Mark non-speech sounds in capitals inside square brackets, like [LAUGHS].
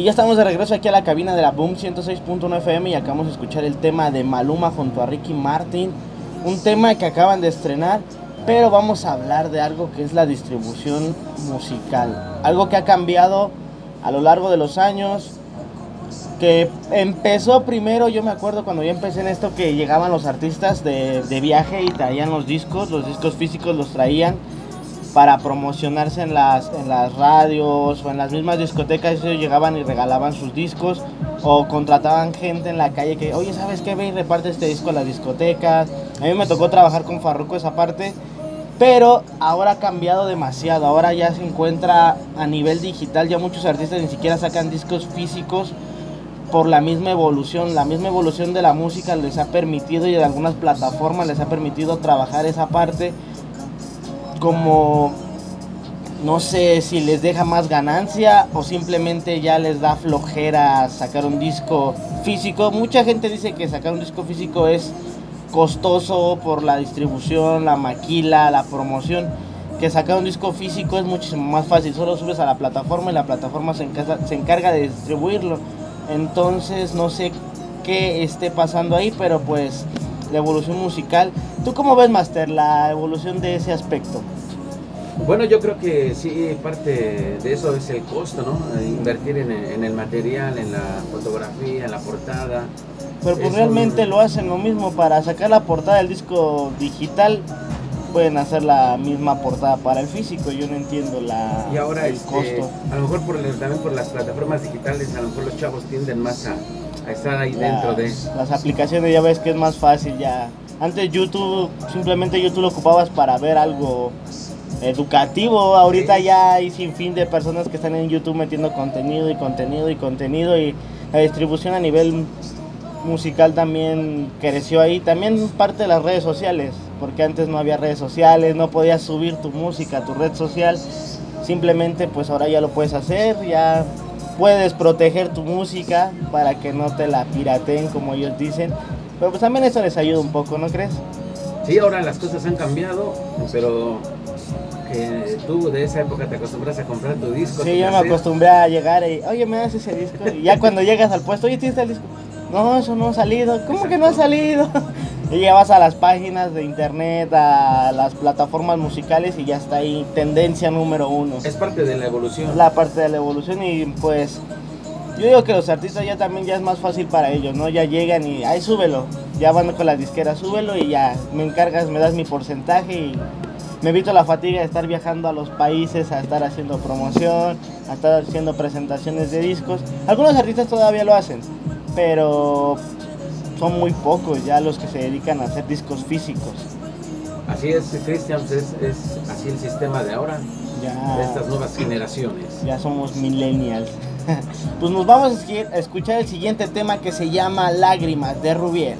Y ya estamos de regreso aquí a la cabina de la Boom 106.1 FM y acabamos de escuchar el tema de Maluma junto a Ricky Martin. Un tema que acaban de estrenar, pero vamos a hablar de algo que es la distribución musical. Algo que ha cambiado a lo largo de los años. Que empezó primero, yo me acuerdo cuando yo empecé en esto que llegaban los artistas de, de viaje y traían los discos, los discos físicos los traían para promocionarse en las, en las radios o en las mismas discotecas, ellos llegaban y regalaban sus discos o contrataban gente en la calle que, oye, ¿sabes qué? Ve y reparte este disco a las discotecas. A mí me tocó trabajar con Farruko esa parte, pero ahora ha cambiado demasiado. Ahora ya se encuentra a nivel digital, ya muchos artistas ni siquiera sacan discos físicos por la misma evolución. La misma evolución de la música les ha permitido y de algunas plataformas les ha permitido trabajar esa parte como no sé si les deja más ganancia o simplemente ya les da flojera sacar un disco físico. Mucha gente dice que sacar un disco físico es costoso por la distribución, la maquila, la promoción. Que sacar un disco físico es muchísimo más fácil. Solo subes a la plataforma y la plataforma se encarga, se encarga de distribuirlo. Entonces no sé qué esté pasando ahí, pero pues la evolución musical. ¿Tú cómo ves, Master, la evolución de ese aspecto? Bueno, yo creo que sí, parte de eso es el costo, ¿no? Invertir en el, en el material, en la fotografía, en la portada. Pero pues Es realmente un- lo hacen lo mismo para sacar la portada del disco digital. Pueden hacer la misma portada para el físico. Yo no entiendo la, Y ahora el este, costo. a lo mejor por el- también por las plataformas digitales, a lo mejor los chavos tienden más a, a estar ahí dentro de... Las, las aplicaciones ya ves que es más fácil ya. Antes YouTube, simplemente YouTube lo ocupabas para ver algo educativo. Ahorita Sí. ya hay sin fin de personas que están en YouTube metiendo contenido y contenido y contenido y la distribución a nivel musical también creció ahí. También parte de las redes sociales, porque antes no había redes sociales, no podías subir tu música a tu red social. Simplemente pues ahora ya lo puedes hacer, ya puedes proteger tu música para que no te la pirateen como ellos dicen. Pero pues también eso les ayuda un poco, ¿no crees? Sí, ahora las cosas han cambiado, pero que tú de esa época te acostumbras a comprar tu disco. Sí, yo me acostumbré a llegar y, oye, me das ese disco. Y ya cuando llegas al puesto, oye, ¿tienes el disco? No, eso no ha salido. ¿Cómo que no ha salido? [LAUGHS] Y ya vas a las páginas de internet, a las plataformas musicales y ya está ahí, tendencia número uno. Es parte de la evolución. Es la parte de la evolución y pues yo digo que los artistas ya también ya es más fácil para ellos, ¿no? Ya llegan y, ay, súbelo. Ya van con la disquera, súbelo y ya me encargas, me das mi porcentaje y me evito la fatiga de estar viajando a los países, a estar haciendo promoción, a estar haciendo presentaciones de discos. Algunos artistas todavía lo hacen, pero son muy pocos ya los que se dedican a hacer discos físicos. Así es, Cristian, pues es, es así el sistema de ahora, Ya... de estas nuevas generaciones. Ya somos millennials. [LAUGHS] pues nos vamos a escuchar el siguiente tema que se llama Lágrimas de Rubiel.